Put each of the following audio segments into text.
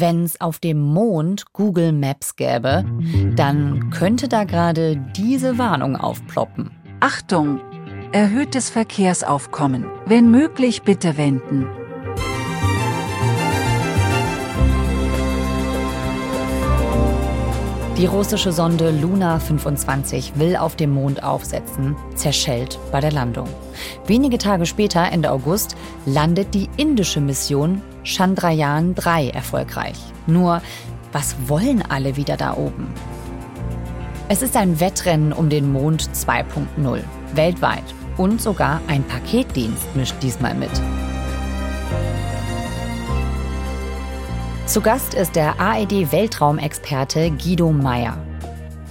Wenn es auf dem Mond Google Maps gäbe, dann könnte da gerade diese Warnung aufploppen. Achtung! Erhöhtes Verkehrsaufkommen. Wenn möglich, bitte wenden. Die russische Sonde Luna 25 will auf dem Mond aufsetzen, zerschellt bei der Landung. Wenige Tage später, Ende August, landet die indische Mission Chandrayaan 3 erfolgreich. Nur, was wollen alle wieder da oben? Es ist ein Wettrennen um den Mond 2.0, weltweit. Und sogar ein Paketdienst mischt diesmal mit. Zu Gast ist der AED-Weltraumexperte Guido Meyer.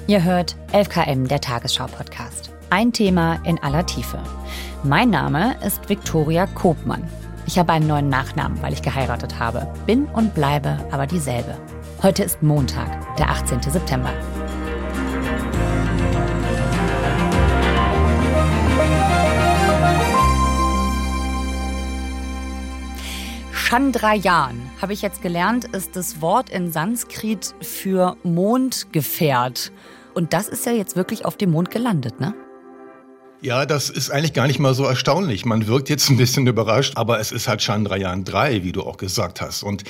Ihr hört 11KM, der Tagesschau-Podcast. Ein Thema in aller Tiefe. Mein Name ist Viktoria Kopmann. Ich habe einen neuen Nachnamen, weil ich geheiratet habe. Bin und bleibe aber dieselbe. Heute ist Montag, der 18. September. Chandrayaan, habe ich jetzt gelernt, ist das Wort in Sanskrit für Mondgefährt. Und das ist ja jetzt wirklich auf dem Mond gelandet, ne? Ja, das ist eigentlich gar nicht mal so erstaunlich. Man wirkt jetzt ein bisschen überrascht, aber es ist halt Chandrayaan 3, wie du auch gesagt hast. Und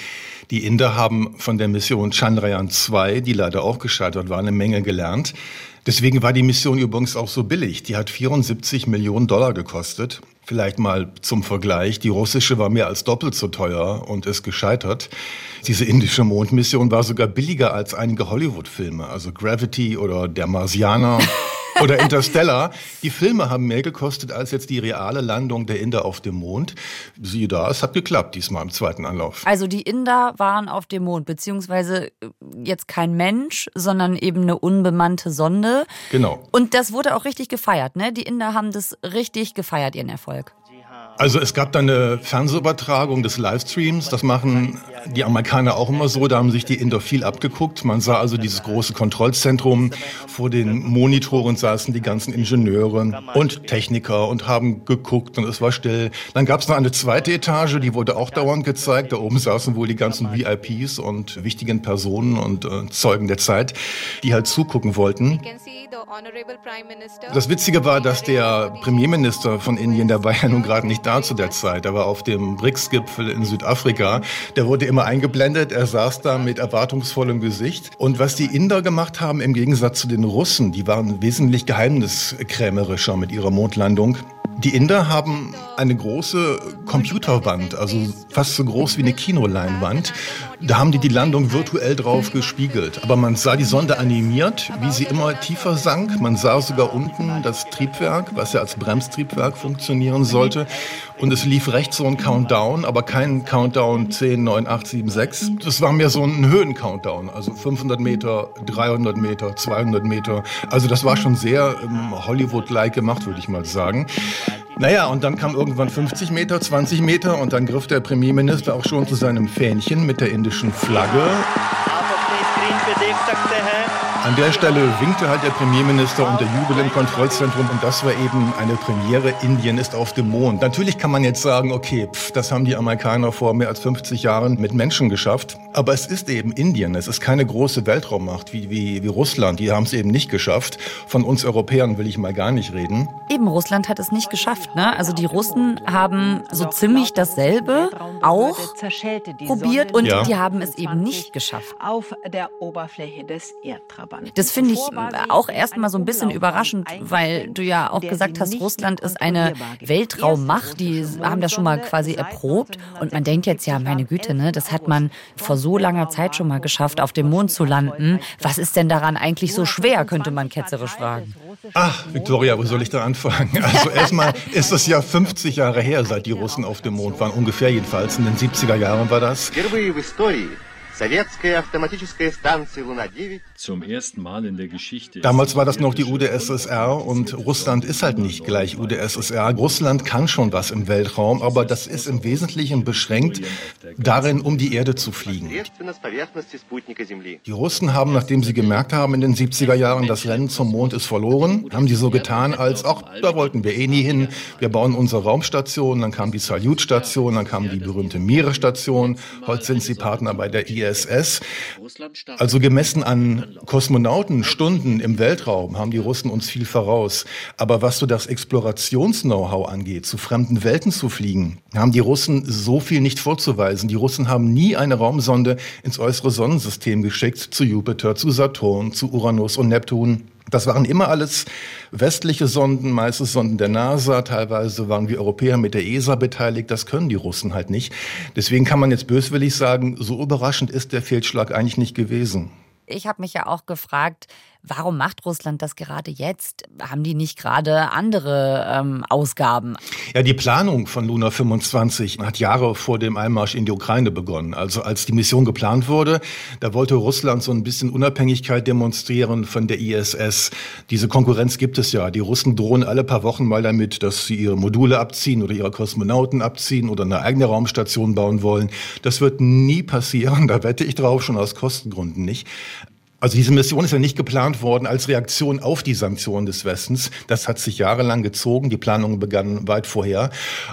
die Inder haben von der Mission Chandrayaan 2, die leider auch gescheitert war, eine Menge gelernt. Deswegen war die Mission übrigens auch so billig. Die hat 74 Millionen Dollar gekostet. Vielleicht mal zum Vergleich, die russische war mehr als doppelt so teuer und ist gescheitert. Diese indische Mondmission war sogar billiger als einige Hollywood-Filme, also Gravity oder Der Marsianer. Oder Interstellar. Die Filme haben mehr gekostet als jetzt die reale Landung der Inder auf dem Mond. Siehe da, es hat geklappt diesmal im zweiten Anlauf. Also die Inder waren auf dem Mond, beziehungsweise äh, jetzt kein Mensch, sondern eben eine unbemannte Sonde. Genau. Und das wurde auch richtig gefeiert, ne? Die Inder haben das richtig gefeiert, ihren Erfolg. Also es gab dann eine Fernsehübertragung des Livestreams. Das machen die Amerikaner auch immer so. Da haben sich die Inder viel abgeguckt. Man sah also dieses große Kontrollzentrum. Vor den Monitoren saßen die ganzen Ingenieure und Techniker und haben geguckt und es war still. Dann gab es noch eine zweite Etage, die wurde auch dauernd gezeigt. Da oben saßen wohl die ganzen VIPs und wichtigen Personen und äh, Zeugen der Zeit, die halt zugucken wollten. Das Witzige war, dass der Premierminister von Indien, der war ja nun gerade nicht da zu der Zeit, er war auf dem BRICS-Gipfel in Südafrika, der wurde immer eingeblendet, er saß da mit erwartungsvollem Gesicht. Und was die Inder gemacht haben, im Gegensatz zu den Russen, die waren wesentlich geheimniskrämerischer mit ihrer Mondlandung. Die Inder haben eine große Computerwand, also fast so groß wie eine Kinoleinwand. Da haben die die Landung virtuell drauf gespiegelt. Aber man sah die Sonde animiert, wie sie immer tiefer sank. Man sah sogar unten das Triebwerk, was ja als Bremstriebwerk funktionieren sollte. Und es lief rechts so ein Countdown, aber kein Countdown 10, 9, 8, 7, 6. Das war mehr so ein Höhen-Countdown, also 500 Meter, 300 Meter, 200 Meter. Also das war schon sehr ähm, Hollywood-like gemacht, würde ich mal sagen. Naja, und dann kam irgendwann 50 Meter, 20 Meter und dann griff der Premierminister auch schon zu seinem Fähnchen mit der indischen Flagge. An der Stelle winkte halt der Premierminister und der Jubel im Kontrollzentrum und das war eben eine Premiere. Indien ist auf dem Mond. Natürlich kann man jetzt sagen, okay, pff, das haben die Amerikaner vor mehr als 50 Jahren mit Menschen geschafft. Aber es ist eben Indien. Es ist keine große Weltraummacht wie, wie, wie Russland. Die haben es eben nicht geschafft. Von uns Europäern will ich mal gar nicht reden. Eben, Russland hat es nicht geschafft. Ne? Also die Russen haben so ziemlich dasselbe auch probiert und ja. die haben es eben nicht geschafft. Auf der Oberfläche des Erdtraums. Das finde ich auch erstmal so ein bisschen überraschend, weil du ja auch gesagt hast, Russland ist eine Weltraummacht. Die haben das schon mal quasi erprobt. Und man denkt jetzt, ja, meine Güte, ne, das hat man vor so langer Zeit schon mal geschafft, auf dem Mond zu landen. Was ist denn daran eigentlich so schwer, könnte man ketzerisch fragen. Ach, Victoria, wo soll ich da anfangen? Also erstmal ist es ja 50 Jahre her, seit die Russen auf dem Mond waren, ungefähr jedenfalls. In den 70er Jahren war das. Zum ersten Mal in der Geschichte. Damals war das noch die UdSSR und Russland ist halt nicht gleich UdSSR. Russland kann schon was im Weltraum, aber das ist im Wesentlichen beschränkt darin, um die Erde zu fliegen. Die Russen haben, nachdem sie gemerkt haben in den 70er Jahren, das Rennen zum Mond ist verloren, haben die so getan, als auch da wollten wir eh nie hin. Wir bauen unsere Raumstation, dann kam die Salyut-Station, dann kam die berühmte Meeresstation. Heute sind sie Partner bei der IS ISS. Also gemessen an Kosmonautenstunden im Weltraum haben die Russen uns viel voraus. Aber was so das Explorations-Know-how angeht, zu fremden Welten zu fliegen, haben die Russen so viel nicht vorzuweisen. Die Russen haben nie eine Raumsonde ins äußere Sonnensystem geschickt, zu Jupiter, zu Saturn, zu Uranus und Neptun. Das waren immer alles westliche Sonden, meistens Sonden der NASA. Teilweise waren wir Europäer mit der ESA beteiligt. Das können die Russen halt nicht. Deswegen kann man jetzt böswillig sagen, so überraschend ist der Fehlschlag eigentlich nicht gewesen. Ich habe mich ja auch gefragt, Warum macht Russland das gerade jetzt? Haben die nicht gerade andere ähm, Ausgaben? Ja, die Planung von Luna 25 hat Jahre vor dem Einmarsch in die Ukraine begonnen. Also als die Mission geplant wurde, da wollte Russland so ein bisschen Unabhängigkeit demonstrieren von der ISS. Diese Konkurrenz gibt es ja. Die Russen drohen alle paar Wochen mal damit, dass sie ihre Module abziehen oder ihre Kosmonauten abziehen oder eine eigene Raumstation bauen wollen. Das wird nie passieren. Da wette ich drauf, schon aus Kostengründen nicht. Also diese Mission ist ja nicht geplant worden als Reaktion auf die Sanktionen des Westens. Das hat sich jahrelang gezogen. Die Planungen begannen weit vorher.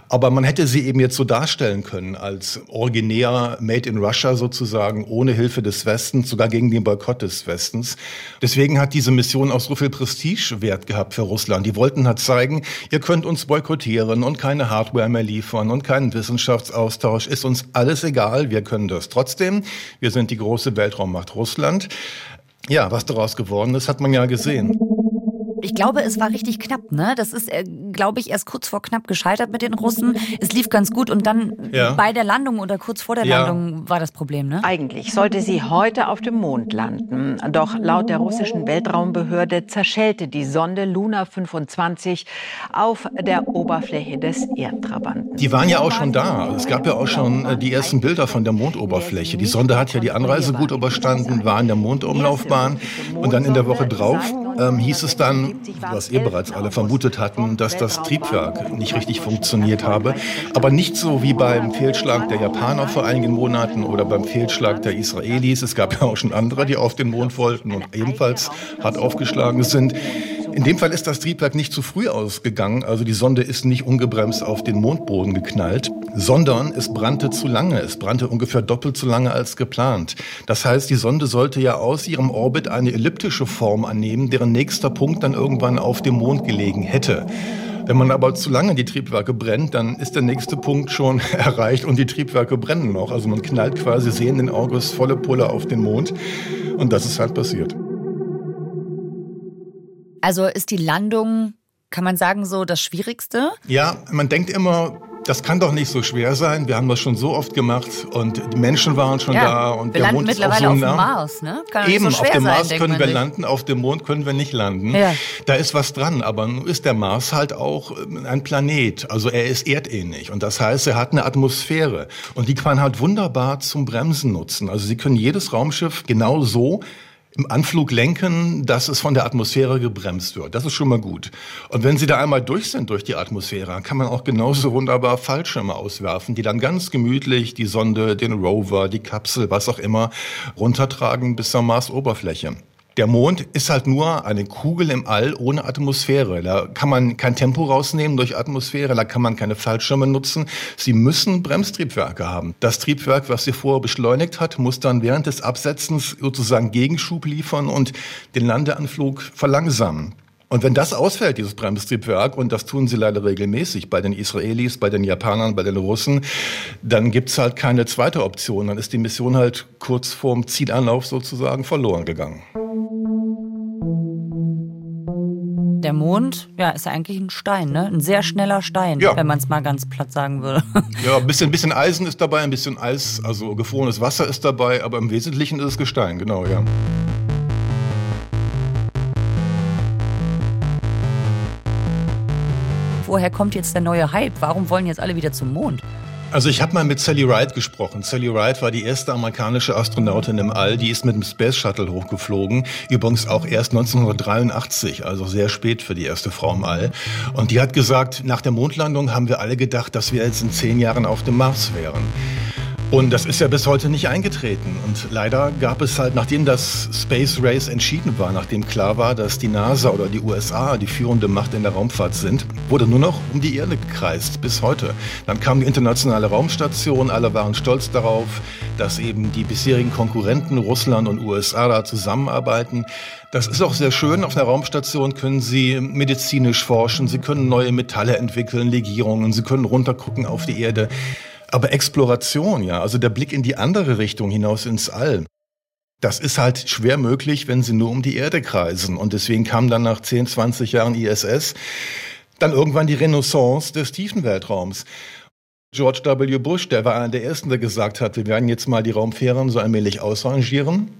Aber man hätte sie eben jetzt so darstellen können als originär Made in Russia sozusagen, ohne Hilfe des Westens, sogar gegen den Boykott des Westens. Deswegen hat diese Mission auch so viel Prestigewert gehabt für Russland. Die wollten halt zeigen, ihr könnt uns boykottieren und keine Hardware mehr liefern und keinen Wissenschaftsaustausch. Ist uns alles egal. Wir können das trotzdem. Wir sind die große Weltraummacht Russland. Ja, was daraus geworden ist, hat man ja gesehen. Ich glaube, es war richtig knapp, ne? Das ist, äh, glaube ich, erst kurz vor knapp gescheitert mit den Russen. Es lief ganz gut und dann ja. bei der Landung oder kurz vor der ja. Landung war das Problem, ne? Eigentlich sollte sie heute auf dem Mond landen. Doch laut der russischen Weltraumbehörde zerschellte die Sonde Luna 25 auf der Oberfläche des Erdtrabanten. Die waren ja auch schon da. Es gab ja auch schon äh, die ersten Bilder von der Mondoberfläche. Die Sonde hat ja die Anreise gut überstanden, war in der Mondumlaufbahn und dann in der Woche drauf ähm, hieß es dann, was ihr bereits alle vermutet hatten, dass das Triebwerk nicht richtig funktioniert habe. Aber nicht so wie beim Fehlschlag der Japaner vor einigen Monaten oder beim Fehlschlag der Israelis. Es gab ja auch schon andere, die auf den Mond wollten und ebenfalls hart aufgeschlagen sind. In dem Fall ist das Triebwerk nicht zu früh ausgegangen, also die Sonde ist nicht ungebremst auf den Mondboden geknallt, sondern es brannte zu lange. Es brannte ungefähr doppelt so lange als geplant. Das heißt, die Sonde sollte ja aus ihrem Orbit eine elliptische Form annehmen, deren nächster Punkt dann irgendwann auf dem Mond gelegen hätte. Wenn man aber zu lange die Triebwerke brennt, dann ist der nächste Punkt schon erreicht und die Triebwerke brennen noch. Also man knallt quasi sehenden Auges volle Pulle auf den Mond und das ist halt passiert. Also ist die Landung, kann man sagen, so das Schwierigste? Ja, man denkt immer, das kann doch nicht so schwer sein. Wir haben das schon so oft gemacht und die Menschen waren schon ja, da und wir der landen Mond mittlerweile ist auch so so auf nah. dem Mars, ne? Kann Eben, so auf dem sein, Mars können wir sich. landen, auf dem Mond können wir nicht landen. Ja. Da ist was dran, aber nun ist der Mars halt auch äh, ein Planet. Also er ist erdähnlich und das heißt, er hat eine Atmosphäre und die kann man halt wunderbar zum Bremsen nutzen. Also Sie können jedes Raumschiff genau so im Anflug lenken, dass es von der Atmosphäre gebremst wird. Das ist schon mal gut. Und wenn Sie da einmal durch sind durch die Atmosphäre, kann man auch genauso wunderbar Fallschirme auswerfen, die dann ganz gemütlich die Sonde, den Rover, die Kapsel, was auch immer, runtertragen bis zur Marsoberfläche. Der Mond ist halt nur eine Kugel im All ohne Atmosphäre. Da kann man kein Tempo rausnehmen durch Atmosphäre, da kann man keine Fallschirme nutzen. Sie müssen Bremstriebwerke haben. Das Triebwerk, was sie vorher beschleunigt hat, muss dann während des Absetzens sozusagen Gegenschub liefern und den Landeanflug verlangsamen. Und wenn das ausfällt, dieses Bremstriebwerk, und das tun sie leider regelmäßig bei den Israelis, bei den Japanern, bei den Russen, dann gibt's halt keine zweite Option. Dann ist die Mission halt kurz vorm Zielanlauf sozusagen verloren gegangen. Der Mond, ja, ist ja eigentlich ein Stein, ne? Ein sehr schneller Stein, Ja. wenn man es mal ganz platt sagen würde. Ja, ein bisschen, bisschen Eisen ist dabei, ein bisschen Eis, also gefrorenes Wasser ist dabei, aber im Wesentlichen ist es Gestein, genau, ja. Woher kommt jetzt der neue Hype? Warum wollen jetzt alle wieder zum Mond? Also ich habe mal mit Sally Ride gesprochen. Sally Ride war die erste amerikanische Astronautin im All. Die ist mit dem Space Shuttle hochgeflogen. Übrigens auch erst 1983, also sehr spät für die erste Frau im All. Und die hat gesagt, nach der Mondlandung haben wir alle gedacht, dass wir jetzt in zehn Jahren auf dem Mars wären. Und das ist ja bis heute nicht eingetreten. Und leider gab es halt, nachdem das Space Race entschieden war, nachdem klar war, dass die NASA oder die USA die führende Macht in der Raumfahrt sind, wurde nur noch um die Erde gekreist, bis heute. Dann kam die internationale Raumstation, alle waren stolz darauf, dass eben die bisherigen Konkurrenten Russland und USA da zusammenarbeiten. Das ist auch sehr schön. Auf einer Raumstation können Sie medizinisch forschen, Sie können neue Metalle entwickeln, Legierungen, Sie können runtergucken auf die Erde. Aber Exploration, ja, also der Blick in die andere Richtung hinaus ins All, das ist halt schwer möglich, wenn sie nur um die Erde kreisen. Und deswegen kam dann nach 10, 20 Jahren ISS dann irgendwann die Renaissance des tiefen Weltraums. George W. Bush, der war einer der ersten, der gesagt hat, wir werden jetzt mal die Raumfähren so allmählich ausrangieren.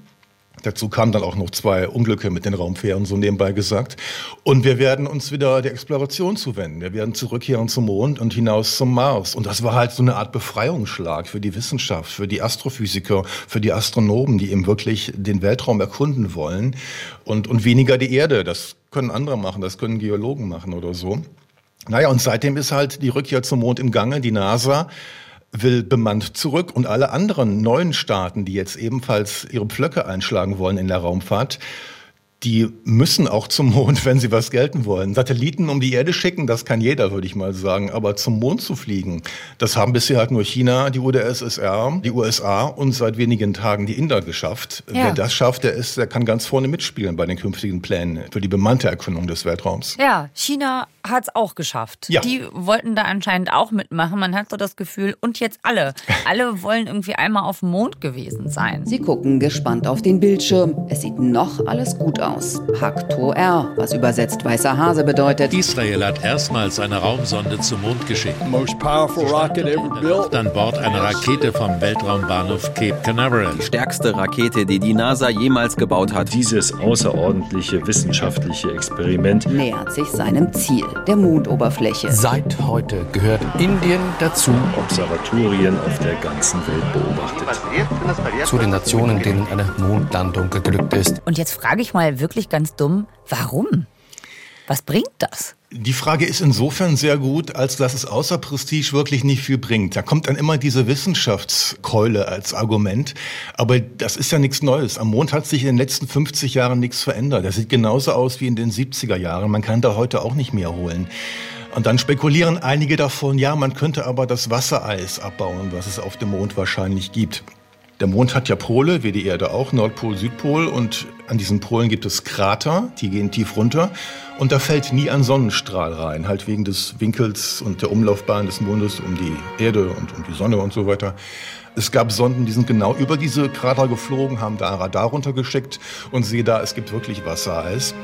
Dazu kamen dann auch noch zwei Unglücke mit den Raumfähren, so nebenbei gesagt. Und wir werden uns wieder der Exploration zuwenden. Wir werden zurückkehren zum Mond und hinaus zum Mars. Und das war halt so eine Art Befreiungsschlag für die Wissenschaft, für die Astrophysiker, für die Astronomen, die eben wirklich den Weltraum erkunden wollen und, und weniger die Erde. Das können andere machen, das können Geologen machen oder so. Naja, und seitdem ist halt die Rückkehr zum Mond im Gange. Die NASA will bemannt zurück und alle anderen neuen Staaten, die jetzt ebenfalls ihre Pflöcke einschlagen wollen in der Raumfahrt, die müssen auch zum Mond, wenn sie was gelten wollen. Satelliten um die Erde schicken, das kann jeder, würde ich mal sagen. Aber zum Mond zu fliegen, das haben bisher halt nur China, die UdSSR, die USA und seit wenigen Tagen die Inder geschafft. Ja. Wer das schafft, der ist, der kann ganz vorne mitspielen bei den künftigen Plänen für die bemannte Erkundung des Weltraums. Ja, China hat es auch geschafft. Ja. Die wollten da anscheinend auch mitmachen. Man hat so das Gefühl, und jetzt alle. Alle wollen irgendwie einmal auf dem Mond gewesen sein. Sie gucken gespannt auf den Bildschirm. Es sieht noch alles gut aus. Hakto R, was übersetzt weißer Hase bedeutet. Israel hat erstmals eine Raumsonde zum Mond geschickt. Most powerful rocket ever built. An Bord eine Rakete vom Weltraumbahnhof Cape Canaveral. Die stärkste Rakete, die die NASA jemals gebaut hat. Dieses außerordentliche wissenschaftliche Experiment nähert sich seinem Ziel der Mondoberfläche. Seit heute gehört Indien dazu. Observatorien auf der ganzen Welt beobachtet. Zu den Nationen, denen eine Mondlandung geglückt ist. Und jetzt frage ich mal wirklich ganz dumm, warum? Was bringt das? Die Frage ist insofern sehr gut, als dass es außer Prestige wirklich nicht viel bringt. Da kommt dann immer diese Wissenschaftskeule als Argument. Aber das ist ja nichts Neues. Am Mond hat sich in den letzten 50 Jahren nichts verändert. Das sieht genauso aus wie in den 70er Jahren. Man kann da heute auch nicht mehr holen. Und dann spekulieren einige davon, ja, man könnte aber das Wassereis abbauen, was es auf dem Mond wahrscheinlich gibt. Der Mond hat ja Pole, wie die Erde auch, Nordpol, Südpol. Und an diesen Polen gibt es Krater, die gehen tief runter. Und da fällt nie ein Sonnenstrahl rein, halt wegen des Winkels und der Umlaufbahn des Mondes um die Erde und um die Sonne und so weiter. Es gab Sonden, die sind genau über diese Krater geflogen, haben da Radar runtergeschickt und sehe da, es gibt wirklich Wassereis.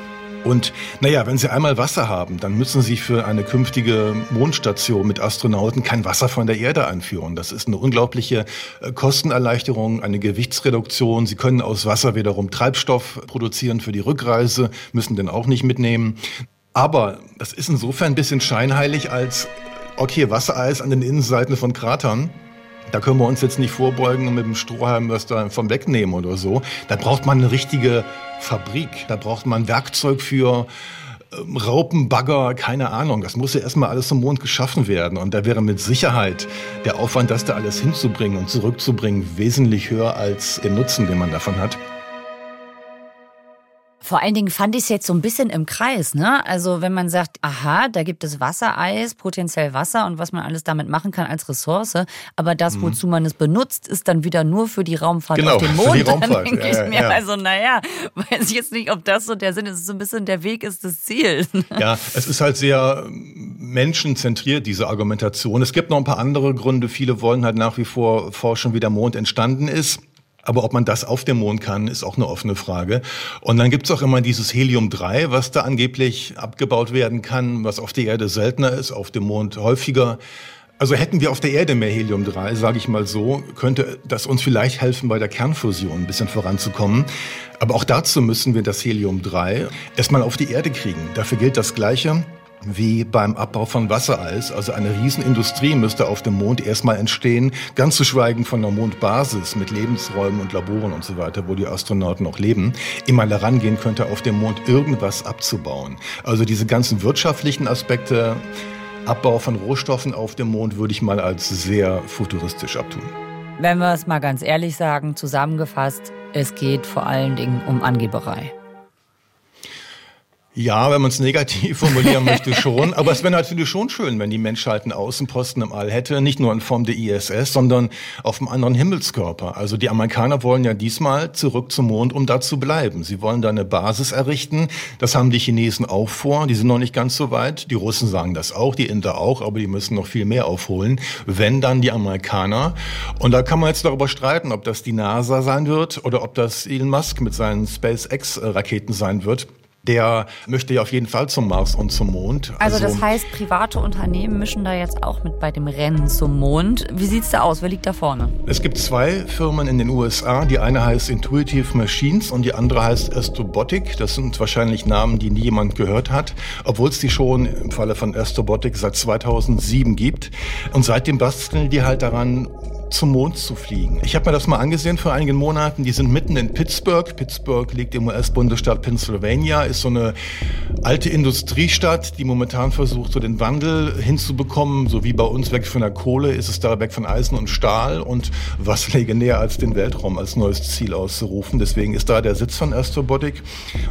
Und naja, wenn Sie einmal Wasser haben, dann müssen Sie für eine künftige Mondstation mit Astronauten kein Wasser von der Erde einführen. Das ist eine unglaubliche äh, Kostenerleichterung, eine Gewichtsreduktion. Sie können aus Wasser wiederum Treibstoff produzieren für die Rückreise, müssen den auch nicht mitnehmen. Aber das ist insofern ein bisschen scheinheilig als, okay, Wassereis an den Innenseiten von Kratern. Da können wir uns jetzt nicht vorbeugen und mit dem Strohhalm was da vom wegnehmen oder so. Da braucht man eine richtige Fabrik. Da braucht man Werkzeug für ähm, Raupen, Bagger, keine Ahnung. Das muss ja erstmal alles zum Mond geschaffen werden. Und da wäre mit Sicherheit der Aufwand, das da alles hinzubringen und zurückzubringen, wesentlich höher als der Nutzen, den man davon hat. Vor allen Dingen fand ich es jetzt so ein bisschen im Kreis, ne? Also wenn man sagt, aha, da gibt es Wassereis, potenziell Wasser und was man alles damit machen kann als Ressource, aber das, mhm. wozu man es benutzt, ist dann wieder nur für die Raumfahrt genau, auf dem Mond. Für die Raumfahrt. Dann denke ja, ich mir, ja. also naja, weiß ich jetzt nicht, ob das so der Sinn ist. Es ist so ein bisschen der Weg ist das Ziel. Ja, es ist halt sehr menschenzentriert, diese Argumentation. Es gibt noch ein paar andere Gründe. Viele wollen halt nach wie vor forschen, wie der Mond entstanden ist. Aber ob man das auf dem Mond kann, ist auch eine offene Frage. Und dann gibt's auch immer dieses Helium-3, was da angeblich abgebaut werden kann, was auf der Erde seltener ist, auf dem Mond häufiger. Also hätten wir auf der Erde mehr Helium-3, sage ich mal so, könnte das uns vielleicht helfen, bei der Kernfusion ein bisschen voranzukommen. Aber auch dazu müssen wir das Helium-3 erstmal auf die Erde kriegen. Dafür gilt das Gleiche wie beim Abbau von Wassereis. Also eine Riesenindustrie müsste auf dem Mond erstmal entstehen, ganz zu schweigen von der Mondbasis mit Lebensräumen und Laboren und so weiter, wo die Astronauten auch leben, immer daran gehen könnte, auf dem Mond irgendwas abzubauen. Also diese ganzen wirtschaftlichen Aspekte, Abbau von Rohstoffen auf dem Mond würde ich mal als sehr futuristisch abtun. Wenn wir es mal ganz ehrlich sagen, zusammengefasst, es geht vor allen Dingen um Angeberei. Ja, wenn man es negativ formulieren möchte, schon. Aber es wäre natürlich schon schön, wenn die Menschheit einen Außenposten im All hätte, nicht nur in Form der ISS, sondern auf einem anderen Himmelskörper. Also die Amerikaner wollen ja diesmal zurück zum Mond, um da zu bleiben. Sie wollen da eine Basis errichten. Das haben die Chinesen auch vor. Die sind noch nicht ganz so weit. Die Russen sagen das auch, die Inder auch, aber die müssen noch viel mehr aufholen. Wenn dann die Amerikaner. Und da kann man jetzt darüber streiten, ob das die NASA sein wird oder ob das Elon Musk mit seinen SpaceX-Raketen sein wird der möchte ja auf jeden Fall zum Mars und zum Mond. Also, also, das heißt, private Unternehmen mischen da jetzt auch mit bei dem Rennen zum Mond. Wie sieht's da aus? Wer liegt da vorne? Es gibt zwei Firmen in den USA. Die eine heißt Intuitive Machines und die andere heißt Astrobotic. Das sind wahrscheinlich Namen, die nie jemand gehört hat, obwohl es die schon im Falle von Astrobotic seit 2007 gibt. Und seitdem basteln die halt daran, zum Mond zu fliegen. Ich habe mir das mal angesehen vor einigen Monaten. Die sind mitten in Pittsburgh. Pittsburgh liegt im US-Bundesstaat Pennsylvania, ist so eine alte Industriestadt, die momentan versucht, so den Wandel hinzubekommen. So wie bei uns weg von der Kohle ist es da weg von Eisen und Stahl. Und was läge näher als den Weltraum als neues Ziel auszurufen. Deswegen ist da der Sitz von Astrobotic.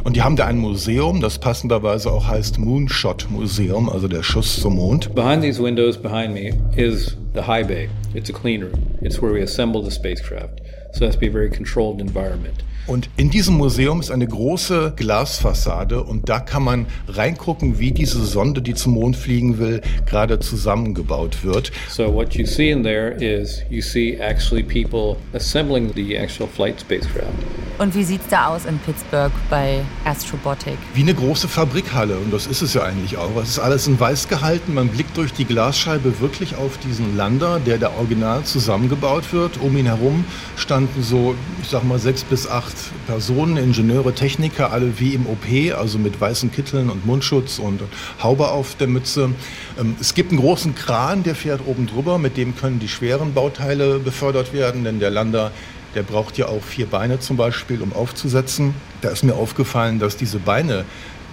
Und die haben da ein Museum, das passenderweise auch heißt Moonshot Museum, also der Schuss zum Mond. Behind these windows behind me is the high bay. It's a clean room. It's where we assemble the spacecraft. So it has to be a very controlled environment. Und in diesem Museum ist eine große Glasfassade und da kann man reingucken, wie diese Sonde, die zum Mond fliegen will, gerade zusammengebaut wird. So what you see in there is you see actually people assembling the actual flight spacecraft. Und wie sieht's da aus in Pittsburgh bei Astrobotic? Wie eine große Fabrikhalle und das ist es ja eigentlich auch. Es ist alles in weiß gehalten. Man blickt durch die Glasscheibe wirklich auf diesen Lander, der da original zusammengebaut wird. Um ihn herum standen so, ich sag mal, sechs bis acht acht Personen, Ingenieure, Techniker, alle wie im OP, also mit weißen Kitteln und Mundschutz und Haube auf der Mütze. Ähm, es gibt einen großen Kran, der fährt oben drüber, mit dem können die schweren Bauteile befördert werden, denn der Lander der braucht ja auch vier Beine zum Beispiel, um aufzusetzen. Da ist mir aufgefallen, dass diese Beine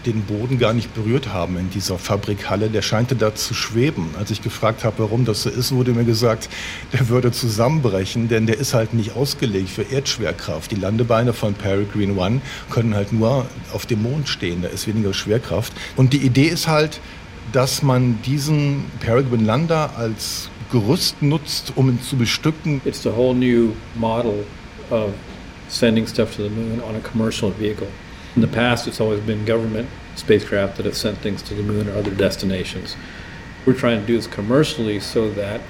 den Boden gar nicht berührt haben in dieser Fabrikhalle. Der scheinte da zu schweben. Als ich gefragt habe, warum das so ist, wurde mir gesagt, der würde zusammenbrechen, denn der ist halt nicht ausgelegt für Erdschwerkraft. Die Landebeine von Peregrine One können halt nur auf dem Mond stehen. Da ist weniger Schwerkraft. Und die Idee ist halt, dass man diesen Peregrine Lander als Gerüst nutzt, um ihn zu bestücken. It's a whole new model of sending stuff to the moon on a commercial vehicle. In the past, it's always been government spacecraft that have sent things to the moon or other destinations. We're trying to do this commercially so that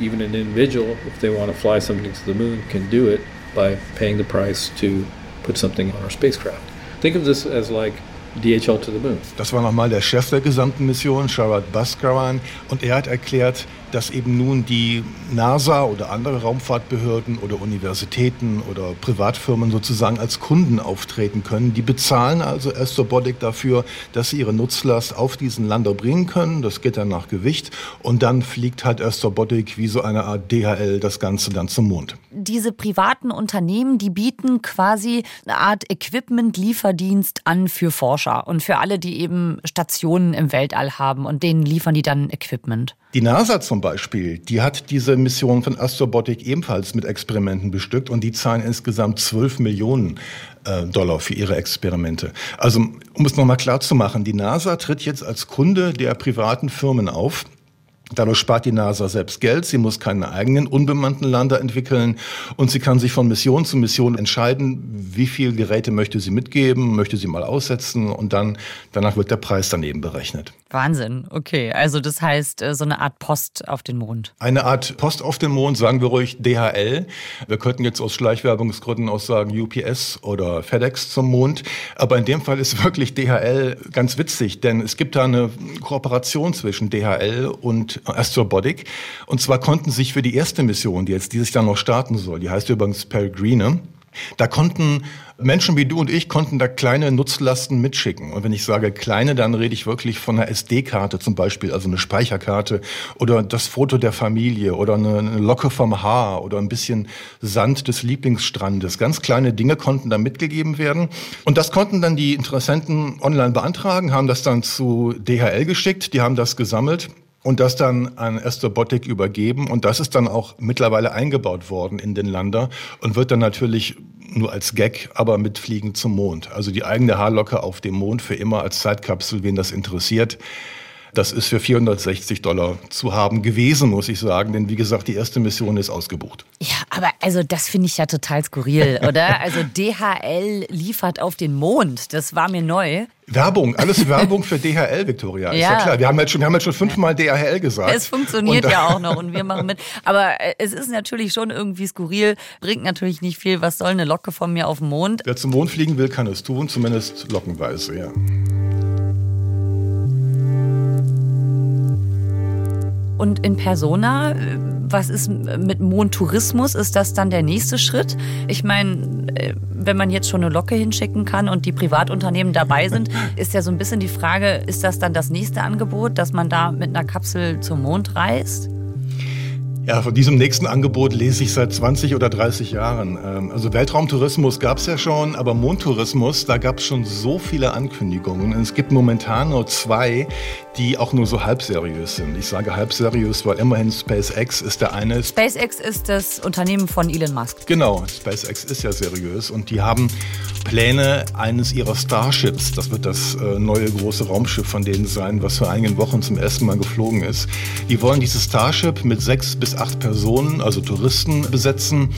even an individual, if they want to fly something to the moon, can do it by paying the price to put something on our spacecraft. Think of this as like DHL to the moon. Das war nochmal der Chef der gesamten Mission, Sharad Baskaran, und er hat erklärt, dass eben nun die NASA oder andere Raumfahrtbehörden oder Universitäten oder Privatfirmen sozusagen als Kunden auftreten können. Die bezahlen also Astrobotic dafür, dass sie ihre Nutzlast auf diesen Lander bringen können. Das geht dann nach Gewicht und dann fliegt halt Astrobotic wie so eine Art DHL das Ganze dann zum Mond. Diese privaten Unternehmen, die bieten quasi eine Art Equipment-Lieferdienst an für Forscher und für alle, die eben Stationen im Weltall haben und denen liefern die dann Equipment. Die NASA zum Beispiel, die hat diese Mission von Astrobotic ebenfalls mit Experimenten bestückt und die zahlen insgesamt 12 Millionen äh, Dollar für ihre Experimente. Also, um es nochmal klar zu machen, die NASA tritt jetzt als Kunde der privaten Firmen auf Dadurch spart die NASA selbst Geld, sie muss keinen eigenen unbemannten Lander entwickeln und sie kann sich von Mission zu Mission entscheiden, wie viel Geräte möchte sie mitgeben, möchte sie mal aussetzen und dann danach wird der Preis daneben berechnet. Wahnsinn, okay. Also das heißt äh, so eine Art Post auf den Mond. Eine Art Post auf den Mond, sagen wir ruhig DHL. Wir könnten jetzt aus Schleichwerbungsgründen auch sagen UPS oder FedEx zum Mond. Aber in dem Fall ist wirklich DHL ganz witzig, denn es gibt da eine Kooperation zwischen DHL und Astrobotic. Und zwar konnten sich für die erste Mission, die jetzt dieses Jahr noch starten soll, die heißt übrigens Peregrine, da konnten Menschen wie du und ich konnten da kleine Nutzlasten mitschicken. Und wenn ich sage kleine, dann rede ich wirklich von einer SD-Karte zum Beispiel, also eine Speicherkarte oder das Foto der Familie oder eine, Locke vom Haar oder ein bisschen Sand des Lieblingsstrandes. Ganz kleine Dinge konnten da mitgegeben werden. Und das konnten dann die Interessenten online beantragen, haben das dann zu DHL geschickt, die haben das gesammelt und das dann an Astrobotic übergeben. Und das ist dann auch mittlerweile eingebaut worden in den Lander und wird dann natürlich nur als Gag, aber mit Fliegen zum Mond. Also die eigene Haarlocke auf dem Mond für immer als Zeitkapsel, wen das interessiert. Das ist für 460 Dollar zu haben gewesen, muss ich sagen. Denn wie gesagt, die erste Mission ist ausgebucht. Ja, aber also das finde ich ja total skurril, oder? Also DHL liefert auf den Mond. Das war mir neu. Werbung, alles Werbung für DHL, Victoria. Ist ja, ja klar. Wir haben jetzt schon, wir haben jetzt schon fünfmal DHL gesagt. Es funktioniert und, ja auch noch und wir machen mit. Aber äh, es ist natürlich schon irgendwie skurril, bringt natürlich nicht viel. Was soll eine Locke von mir auf den Mond? Wer zum Mond fliegen will, kann es tun, zumindest lockenweise, ja. Und in Persona, was ist mit Mondtourismus? Ist das dann der nächste Schritt? Ich meine, äh, wenn man jetzt schon eine Locke hinschicken kann und die Privatunternehmen dabei sind, ist ja so ein bisschen die Frage, ist das dann das nächste Angebot, dass man da mit einer Kapsel zum Mond reist? Ja, von diesem nächsten Angebot lese ich seit 20 oder 30 Jahren. Ähm, also Weltraumtourismus gab es ja schon, aber Mondtourismus, da gab es schon so viele Ankündigungen. Und es gibt momentan nur zwei, die auch nur so halbseriös sind. Ich sage halbseriös, weil immerhin SpaceX ist der eine. SpaceX ist das Unternehmen von Elon Musk. Genau, SpaceX ist ja seriös und die haben Pläne eines ihrer Starships. Das wird das äh, neue große Raumschiff von denen sein, was vor einigen Wochen zum ersten Mal geflogen ist. Die wollen dieses Starship mit sechs bis acht Personen, also Touristen, besetzen.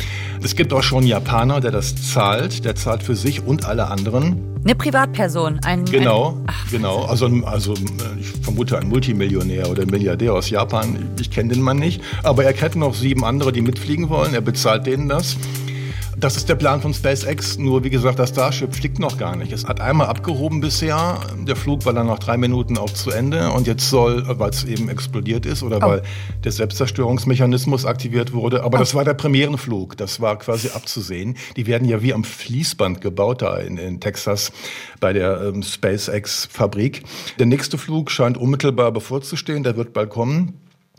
Es gibt auch schon einen Japaner, der das zahlt. Der zahlt für sich und alle anderen. Eine Privatperson, ein. Genau, ein, ach, genau. Also, also ich vermute ein Multimillionär oder Milliardär aus Japan. Ich kenne den Mann nicht. Aber er kennt noch sieben andere, die mitfliegen wollen. Er bezahlt denen das. Das ist der Plan von SpaceX. Nur wie gesagt, das Starship fliegt noch gar nicht. Es hat einmal abgehoben bisher. Der Flug war dann nach drei Minuten auch zu Ende. Und jetzt soll, weil es eben explodiert ist oder oh. weil der Selbstzerstörungsmechanismus aktiviert wurde. Aber oh. das war der Premierenflug. Das war quasi abzusehen. Die werden ja wie am Fließband gebaut da in, in Texas bei der ähm, SpaceX-Fabrik. Der nächste Flug scheint unmittelbar bevorzustehen. Der wird bald kommen.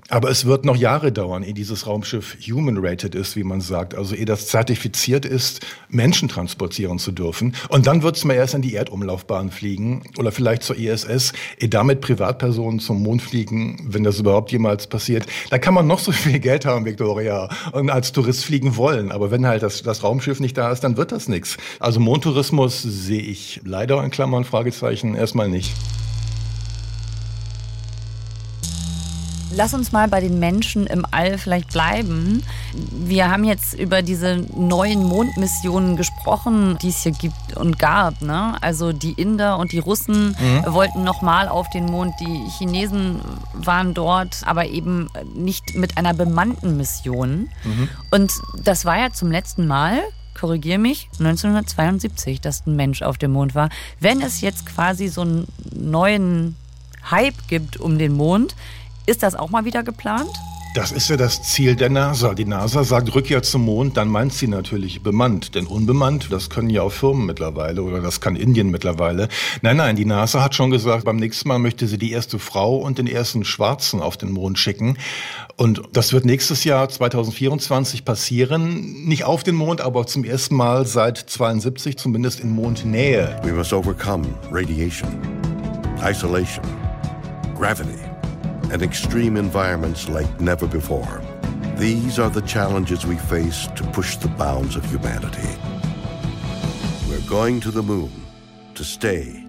Aber es wird noch Jahre dauern, ehe dieses Raumschiff human-rated ist, wie man sagt. Also ehe das zertifiziert ist, Menschen transportieren zu dürfen. Und dann wird es mal erst in die Erdumlaufbahn fliegen oder vielleicht zur ISS, ehe damit Privatpersonen zum Mond fliegen, wenn das überhaupt jemals passiert. Da kann man noch so viel Geld haben, Victoria, und als Tourist fliegen wollen. Aber wenn halt das, das Raumschiff nicht da ist, dann wird das nichts. Also Mondtourismus sehe ich leider in Klammern, Fragezeichen, erstmal nicht. Lass uns mal bei den Menschen im All vielleicht bleiben. Wir haben jetzt über diese neuen Mondmissionen gesprochen, die es hier gibt und gab. Ne? Also die Inder und die Russen mhm. wollten nochmal auf den Mond. Die Chinesen waren dort, aber eben nicht mit einer bemannten Mission. Mhm. Und das war ja zum letzten Mal korrigiere mich, 1972, dass ein Mensch auf dem Mond war. Wenn es jetzt quasi so einen neuen Hype gibt um den Mond, ist das auch mal wieder geplant? Das ist ja das Ziel der NASA. Die NASA sagt Rückkehr zum Mond, dann meint sie natürlich bemannt. Denn unbemannt, das können ja auch Firmen mittlerweile oder das kann Indien mittlerweile. Nein, nein, die NASA hat schon gesagt, beim nächsten Mal möchte sie die erste Frau und den ersten Schwarzen auf den Mond schicken. Und das wird nächstes Jahr 2024 passieren. Nicht auf den Mond, aber zum ersten Mal seit 72 zumindest in Mondnähe. We must overcome radiation, isolation, gravity and extreme environments like never before. These are the challenges we face to push the bounds of humanity. We're going to the moon to stay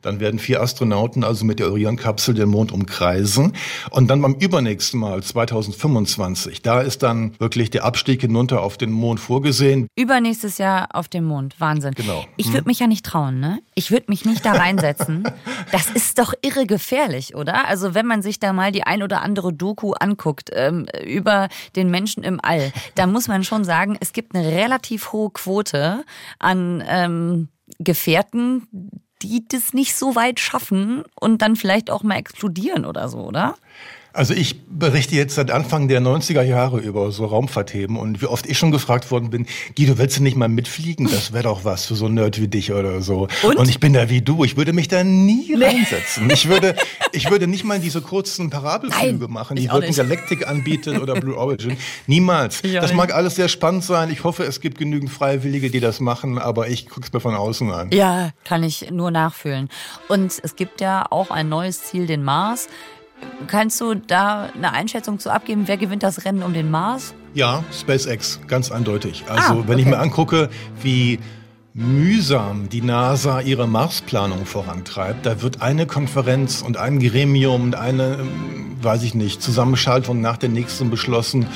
Dann werden vier Astronauten also mit der Orion-Kapsel den Mond umkreisen. Und dann beim übernächsten Mal, 2025, da ist dann wirklich der Abstieg hinunter auf den Mond vorgesehen. Übernächstes Jahr auf dem Mond. Wahnsinn. Genau. Ich würde hm. mich ja nicht trauen, ne? Ich würde mich nicht da reinsetzen. das ist doch irre gefährlich, oder? Also wenn man sich da mal die ein oder andere Doku anguckt ähm, über den Menschen im All, da muss man schon sagen, es gibt eine relativ hohe Quote an ähm, Gefährten, die das nicht so weit schaffen und dann vielleicht auch mal explodieren oder so, oder? Also ich berichte jetzt seit Anfang der 90er Jahre über so Raumfahrtthemen und wie oft ich schon gefragt worden bin, Guido, willst du nicht mal mitfliegen? Das wäre doch was für so ein Nerd wie dich oder so. Und? und ich bin da wie du, ich würde mich da nie nee. reinsetzen. Ich würde, ich würde nicht mal diese kurzen Parabelflüge Nein, machen, die Virgin Galactic anbietet oder Blue Origin. Niemals. Das mag alles sehr spannend sein. Ich hoffe, es gibt genügend Freiwillige, die das machen, aber ich gucke es mir von außen an. Ja, kann ich nur nachfühlen. Und es gibt ja auch ein neues Ziel, den Mars. Kannst du da eine Einschätzung zu abgeben, wer gewinnt das Rennen um den Mars? Ja, SpaceX, ganz eindeutig. Also, ah, okay. wenn ich mir angucke, wie mühsam die NASA ihre Marsplanung vorantreibt. Da wird eine Konferenz und ein Gremium und eine, ähm, weiß ich nicht, Zusammenschaltung nach der nächsten beschlossen,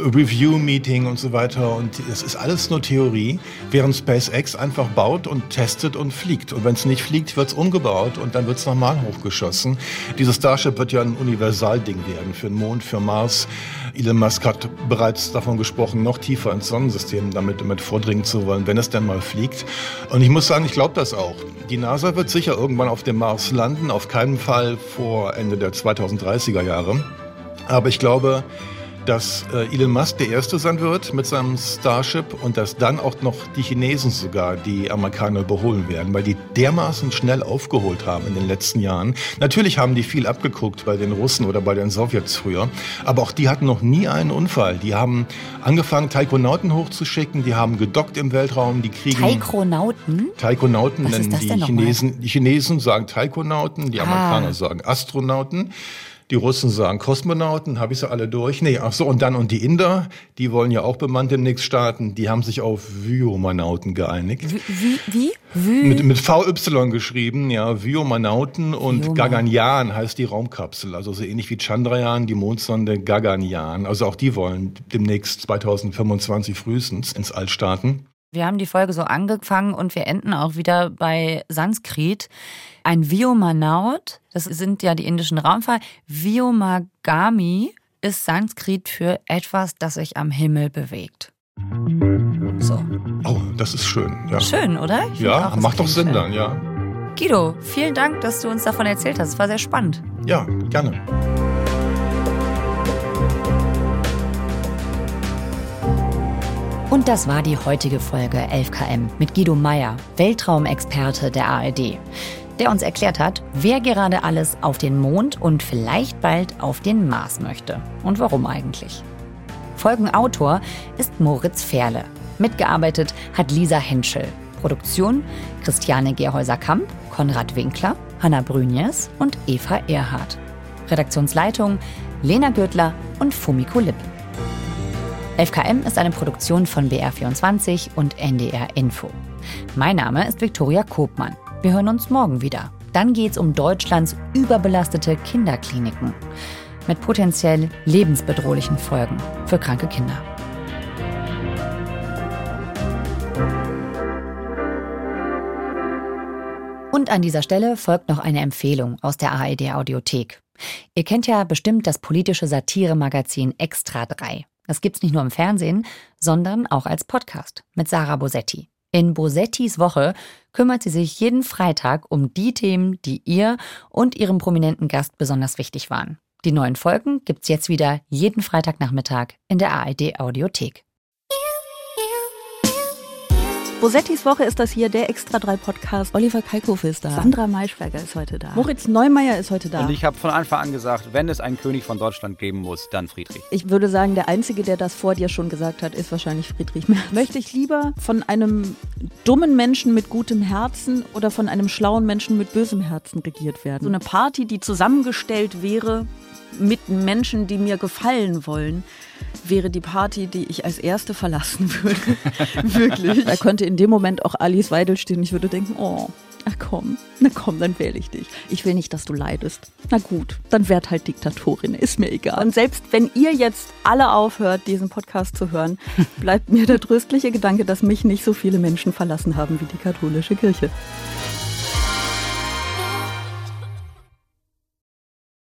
Review-Meeting und so weiter. Und es ist alles nur Theorie, während SpaceX einfach baut und testet und fliegt. Und wenn es nicht fliegt, wird es umgebaut und dann wird es nochmal hochgeschossen. Dieses Starship wird ja ein Universalding werden für den Mond, für Mars. Elon Musk hat bereits davon gesprochen, noch tiefer ins Sonnensystem damit, damit vordringen zu wollen, wenn es denn mal fliegt. Und ich muss sagen, ich glaube das auch. Die NASA wird sicher irgendwann auf dem Mars landen, auf keinen Fall vor Ende der 2030er Jahre. Aber ich glaube, dass äh, Elon Musk der Erste sein wird mit seinem Starship und dass dann auch noch die Chinesen sogar die Amerikaner überholen werden, weil die dermaßen schnell aufgeholt haben in den letzten Jahren. Natürlich haben die viel abgeguckt bei den Russen oder bei den Sowjets früher, aber auch die hatten noch nie einen Unfall. Die haben angefangen, Taikonauten hochzuschicken, die haben gedockt im Weltraum, die kriegen... Taikonauten? Taikonauten nennen die Chinesen. Die Chinesen sagen Taikonauten, die ah. Amerikaner sagen Astronauten. Die Russen sagen Kosmonauten, habe ich sie alle durch? Nee, ach so, und dann und die Inder, die wollen ja auch bemannt demnächst starten, die haben sich auf Vyomanauten geeinigt. Wie? wie? wie? Mit, mit VY geschrieben, ja, Vyomanauten und Vyoma. Gaganyaan heißt die Raumkapsel, also so ähnlich wie Chandrayaan, die Mondsonde Gaganyaan. Also auch die wollen demnächst 2025 frühestens ins All starten. Wir haben die Folge so angefangen und wir enden auch wieder bei Sanskrit. Ein Vyomanaut, das sind ja die indischen Raumfahrer. Vyomagami ist Sanskrit für etwas, das sich am Himmel bewegt. So. Oh, das ist schön. Ja. Schön, oder? ja, auch, macht doch Sinn schön. dann, ja. Guido, vielen Dank, dass du uns davon erzählt hast. Es war sehr spannend. Ja, gerne. Und das war die heutige Folge 11KM mit Guido Meyer, Weltraumexperte der ARD der uns erklärt hat, wer gerade alles auf den Mond und vielleicht bald auf den Mars möchte und warum eigentlich. Folgenautor ist Moritz Ferle. Mitgearbeitet hat Lisa Henschel. Produktion Christiane Gerhäuser-Kamp, Konrad Winkler, Hanna Brünjes und Eva Erhardt. Redaktionsleitung Lena Gürtler und Fumiko Lipp. 11KM ist eine Produktion von BR24 und NDR Info. Mein Name ist Viktoria Kobmann. Wir hören uns morgen wieder. Dann geht es um Deutschlands überbelastete Kinderkliniken mit potenziell lebensbedrohlichen Folgen für kranke Kinder. Und an dieser Stelle folgt noch eine Empfehlung aus der ARD Audiothek. Ihr kennt ja bestimmt das politische Satiremagazin Extra 3. Das gibt's nicht nur im Fernsehen, sondern auch als Podcast mit Sarah Bosetti. In Bosettis Woche kümmert sie sich jeden Freitag um die Themen, die ihr und ihrem prominenten Gast besonders wichtig waren. Die neuen Folgen gibt's jetzt wieder jeden Freitagnachmittag in der ARD Audiothek. Bosettis Woche ist das hier, der Extra 3 Podcast. Oliver Kalkofe ist da. Sandra Maischberger ist heute da. Moritz Neumeier ist heute da. Und ich habe von Anfang an gesagt, wenn es einen König von Deutschland geben muss, dann Friedrich. Ich würde sagen, der Einzige, der das vor dir schon gesagt hat, ist wahrscheinlich Friedrich Merz. Möchte ich lieber von einem dummen Menschen mit gutem Herzen oder von einem schlauen Menschen mit bösem Herzen regiert werden? So eine Party, die zusammengestellt wäre mit Menschen, die mir gefallen wollen wäre die Party, die ich als erste verlassen würde. Wirklich. Da könnte in dem Moment auch Alice Weidel stehen. Ich würde denken, oh, ach komm, na komm, dann wähle ich dich. Ich will nicht, dass du leidest. Na gut, dann werd halt Diktatorin, ist mir egal. Und selbst wenn ihr jetzt alle aufhört, diesen Podcast zu hören, bleibt mir der tröstliche Gedanke, dass mich nicht so viele Menschen verlassen haben wie die katholische Kirche.